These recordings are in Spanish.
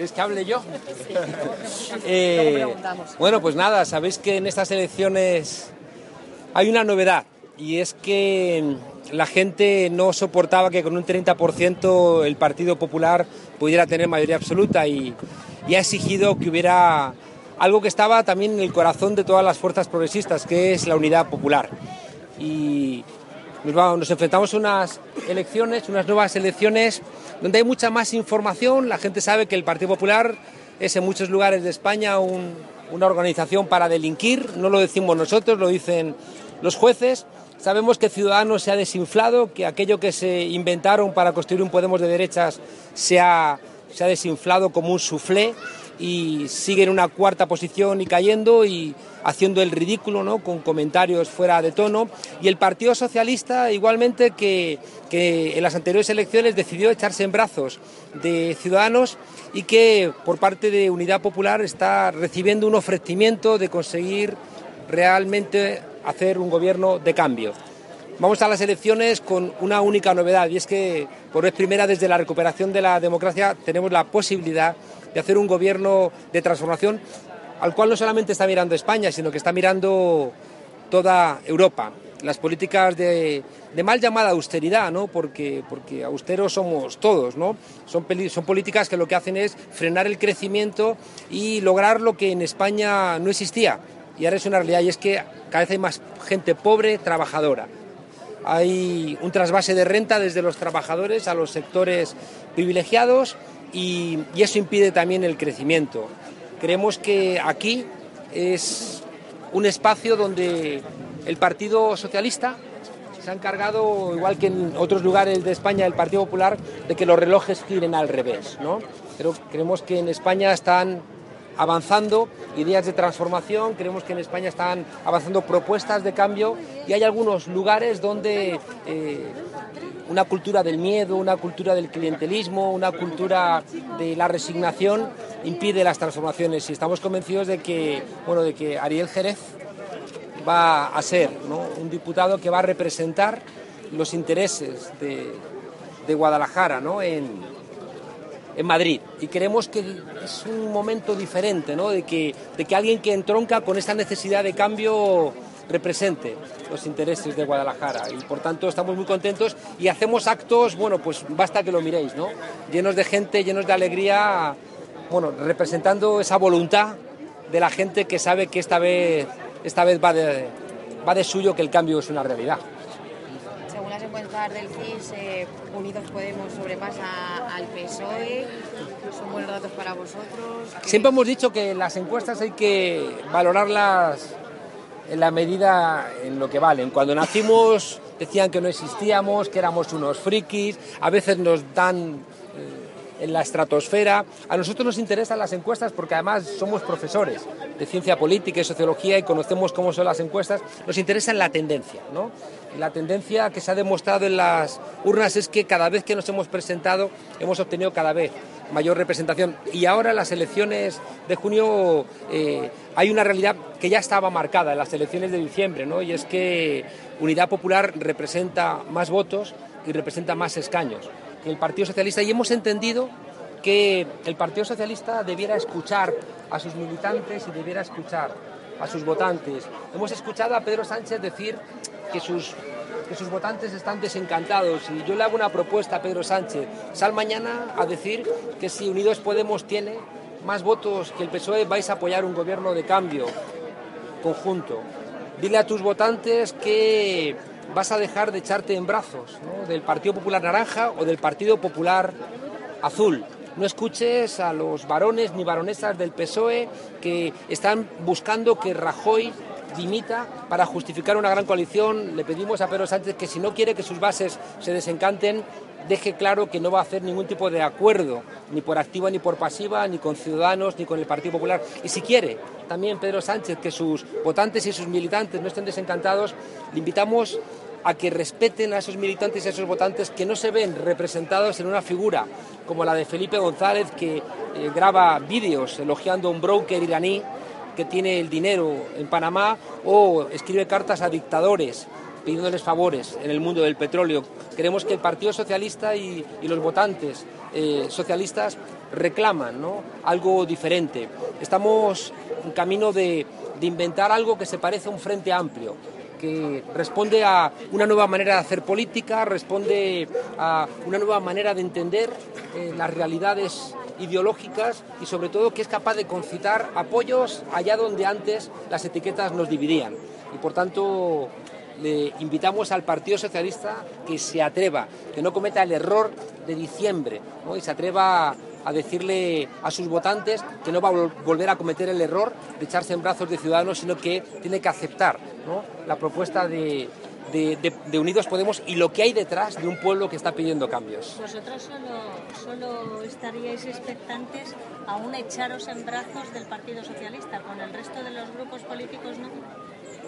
¿Quieres que hable yo? Eh, bueno, pues nada, sabéis que en estas elecciones hay una novedad y es que la gente no soportaba que con un 30% el Partido Popular pudiera tener mayoría absoluta y, y ha exigido que hubiera algo que estaba también en el corazón de todas las fuerzas progresistas, que es la unidad popular. Y nos, enfrentamos a unas elecciones, unas nuevas elecciones, donde hay mucha más información. La gente sabe que el Partido Popular es en muchos lugares de España un, una organización para delinquir. No lo decimos nosotros, lo dicen los jueces. Sabemos que Ciudadanos se ha desinflado, que aquello que se inventaron para construir un Podemos de derechas se ha, se ha desinflado como un soufflé y sigue en una cuarta posición y cayendo y haciendo el ridículo ¿no? con comentarios fuera de tono. Y el Partido Socialista igualmente que, que en las anteriores elecciones decidió echarse en brazos de Ciudadanos y que por parte de Unidad Popular está recibiendo un ofrecimiento de conseguir realmente hacer un gobierno de cambio. Vamos a las elecciones con una única novedad y es que por vez primera desde la recuperación de la democracia tenemos la posibilidad de hacer un gobierno de transformación al cual no solamente está mirando España, sino que está mirando toda Europa. Las políticas de, mal llamada austeridad, ¿no? porque, porque austeros somos todos, ¿no? son, son políticas que lo que hacen es frenar el crecimiento y lograr lo que en España no existía. Y ahora es una realidad y es que cada vez hay más gente pobre, trabajadora. Hay un trasvase de renta desde los trabajadores a los sectores privilegiados y, eso impide también el crecimiento. Creemos que aquí es un espacio donde el Partido Socialista se ha encargado, igual que en otros lugares de España, el Partido Popular, de que los relojes giren al revés. ¿no? Creemos que en España están avanzando ideas de transformación, creemos que en España están avanzando propuestas de cambio y hay algunos lugares donde eh, una cultura del miedo, una cultura del clientelismo, una cultura de la resignación impide las transformaciones y estamos convencidos de que, bueno, de que Ariel Jerez va a ser ¿no? un diputado que va a representar los intereses de, de Guadalajara ¿no? en, en Madrid. Y creemos que es un momento diferente, ¿no? de, que, de que alguien que entronca con esta necesidad de cambio represente los intereses de Guadalajara y por tanto estamos muy contentos y hacemos actos, bueno, pues basta que lo miréis, ¿no? Llenos de gente, llenos de alegría, bueno, representando esa voluntad de la gente que sabe que esta vez, esta vez va, de, va de suyo que el cambio es una realidad. Según las encuestas del CIS, eh, Unidos Podemos sobrepasa al PSOE. ¿Son buenos datos para vosotros? Siempre hemos dicho que las encuestas hay que valorarlas en la medida en lo que valen. Cuando nacimos decían que no existíamos, que éramos unos frikis, a veces nos dan eh, en la estratosfera. A nosotros nos interesan las encuestas porque además somos profesores de ciencia política y sociología y conocemos cómo son las encuestas. Nos interesa la tendencia, ¿no? La tendencia que se ha demostrado en las urnas es que cada vez que nos hemos presentado hemos obtenido cada vez mayor representación. Y ahora las elecciones de junio eh, hay una realidad que ya estaba marcada en las elecciones de diciembre, ¿no? y es que Unidad Popular representa más votos y representa más escaños que el Partido Socialista. Y hemos entendido que el Partido Socialista debiera escuchar a sus militantes y debiera escuchar a sus votantes. Hemos escuchado a Pedro Sánchez decir que sus que sus votantes están desencantados y yo le hago una propuesta a Pedro Sánchez. Sal mañana a decir que si Unidos Podemos tiene más votos que el PSOE vais a apoyar un gobierno de cambio conjunto. Dile a tus votantes que vas a dejar de echarte en brazos del Partido Popular Naranja o del Partido Popular Azul. No escuches a los varones ni varonesas del PSOE que están buscando que Rajoy dimita para justificar una gran coalición. Le pedimos a Pedro Sánchez que si no quiere que sus bases se desencanten, deje claro que no va a hacer ningún tipo de acuerdo, ni por activa ni por pasiva, ni con Ciudadanos, ni con el Partido Popular. Y si quiere, también Pedro Sánchez, que sus votantes y sus militantes no estén desencantados, le invitamos a que respeten a esos militantes y a esos votantes que no se ven representados en una figura como la de Felipe González, que eh, graba vídeos elogiando a un broker iraní que tiene el dinero en Panamá o escribe cartas a dictadores pidiéndoles favores en el mundo del petróleo. Queremos que el Partido Socialista y, los votantes eh, socialistas reclaman algo diferente. Estamos en camino de, inventar algo que se parece a un frente amplio que responde a una nueva manera de hacer política, responde a una nueva manera de entender eh, las realidades ideológicas y sobre todo que es capaz de concitar apoyos allá donde antes las etiquetas nos dividían. Y por tanto le invitamos al Partido Socialista que se atreva, que no cometa el error de diciembre y se atreva a decirle a sus votantes que no va a volver a cometer el error de echarse en brazos de Ciudadanos, sino que tiene que aceptar la propuesta de, Unidos Podemos y lo que hay detrás de un pueblo que está pidiendo cambios. Vosotros solo, estaríais expectantes a un echaros en brazos del Partido Socialista, con el resto de los grupos políticos no.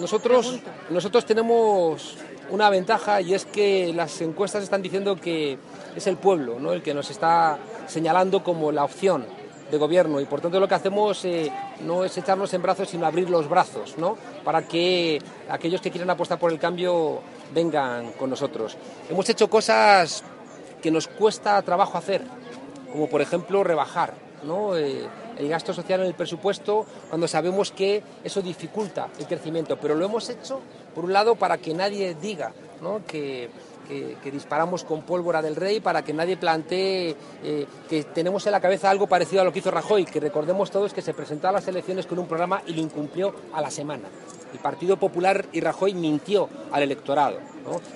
Nosotros, nosotros tenemos una ventaja y es que las encuestas están diciendo que es el pueblo ¿no? el que nos está señalando como la opción de gobierno y por tanto lo que hacemos eh, no es echarnos en brazos sino abrir los brazos ¿no? para que aquellos que quieran apostar por el cambio vengan con nosotros. Hemos hecho cosas que nos cuesta trabajo hacer, como por ejemplo rebajar ¿no? Eh, el gasto social en el presupuesto cuando sabemos que eso dificulta el crecimiento. Pero lo hemos hecho, por un lado, para que nadie diga que, disparamos con pólvora del rey, para que nadie plantee eh, que tenemos en la cabeza algo parecido a lo que hizo Rajoy, que recordemos todos que se presentó a las elecciones con un programa y lo incumplió a la semana. El Partido Popular y Rajoy mintió al electorado,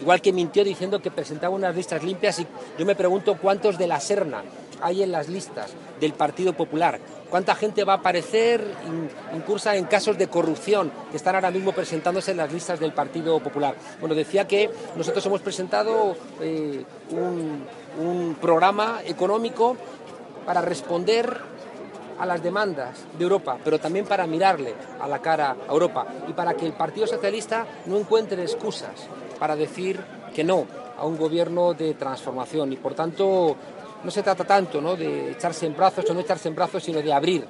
igual que mintió diciendo que presentaba unas listas limpias y yo me pregunto cuántos de la Serna hay en las listas del Partido Popular. ¿Cuánta gente va a aparecer incursa en casos de corrupción que están ahora mismo presentándose en las listas del Partido Popular? Bueno, decía que nosotros hemos presentado eh, un, un programa económico para responder a las demandas de Europa, pero también para mirarle a la cara a Europa y para que el Partido Socialista no encuentre excusas para decir que no a un gobierno de transformación y por tanto no se trata tanto de echarse en brazos o no echarse en brazos, sino de abrir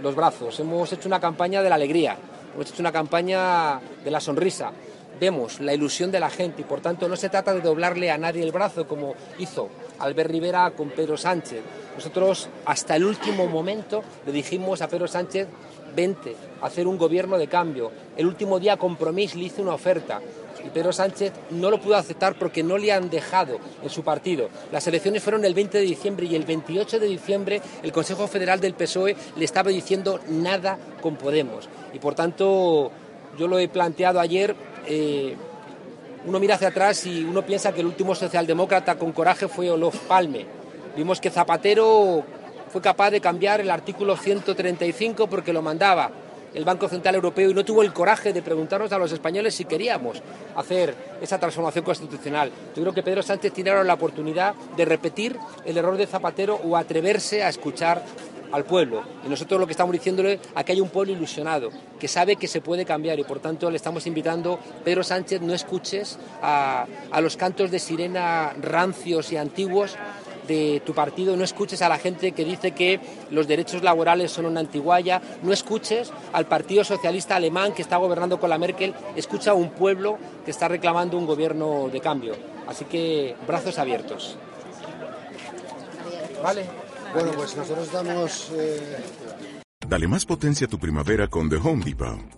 los brazos. Hemos hecho una campaña de la alegría, hemos hecho una campaña de la sonrisa. Vemos la ilusión de la gente y por tanto no se trata de doblarle a nadie el brazo como hizo Albert Rivera con Pedro Sánchez. Nosotros hasta el último momento le dijimos a Pedro Sánchez, vente hacer un gobierno de cambio. El último día Compromís le hizo una oferta y Pedro Sánchez no lo pudo aceptar porque no le han dejado en su partido. Las elecciones fueron el 20 de diciembre y el 28 de diciembre el Consejo Federal del PSOE le estaba diciendo nada con Podemos. Y por tanto, yo lo he planteado ayer. Eh, uno mira hacia atrás y uno piensa que el último socialdemócrata con coraje fue Olof Palme. Vimos que Zapatero fue capaz de cambiar el artículo 135 porque lo mandaba el Banco Central Europeo y no tuvo el coraje de preguntarnos a los españoles si queríamos hacer esa transformación constitucional. Yo creo que Pedro Sánchez tiene ahora la oportunidad de repetir el error de Zapatero o atreverse a escuchar al pueblo. Y nosotros lo que estamos diciéndole es que hay un pueblo ilusionado, que sabe que se puede cambiar y por tanto le estamos invitando, Pedro Sánchez, no escuches a, a los cantos de sirena rancios y antiguos de tu partido, no escuches a la gente que dice que los derechos laborales son una antiguaya, no escuches al Partido Socialista Alemán que está gobernando con la Merkel, escucha a un pueblo que está reclamando un gobierno de cambio. Así que brazos abiertos. Vale. Bueno, pues nosotros estamos... Eh, Dale más potencia a tu primavera con The Home Depot.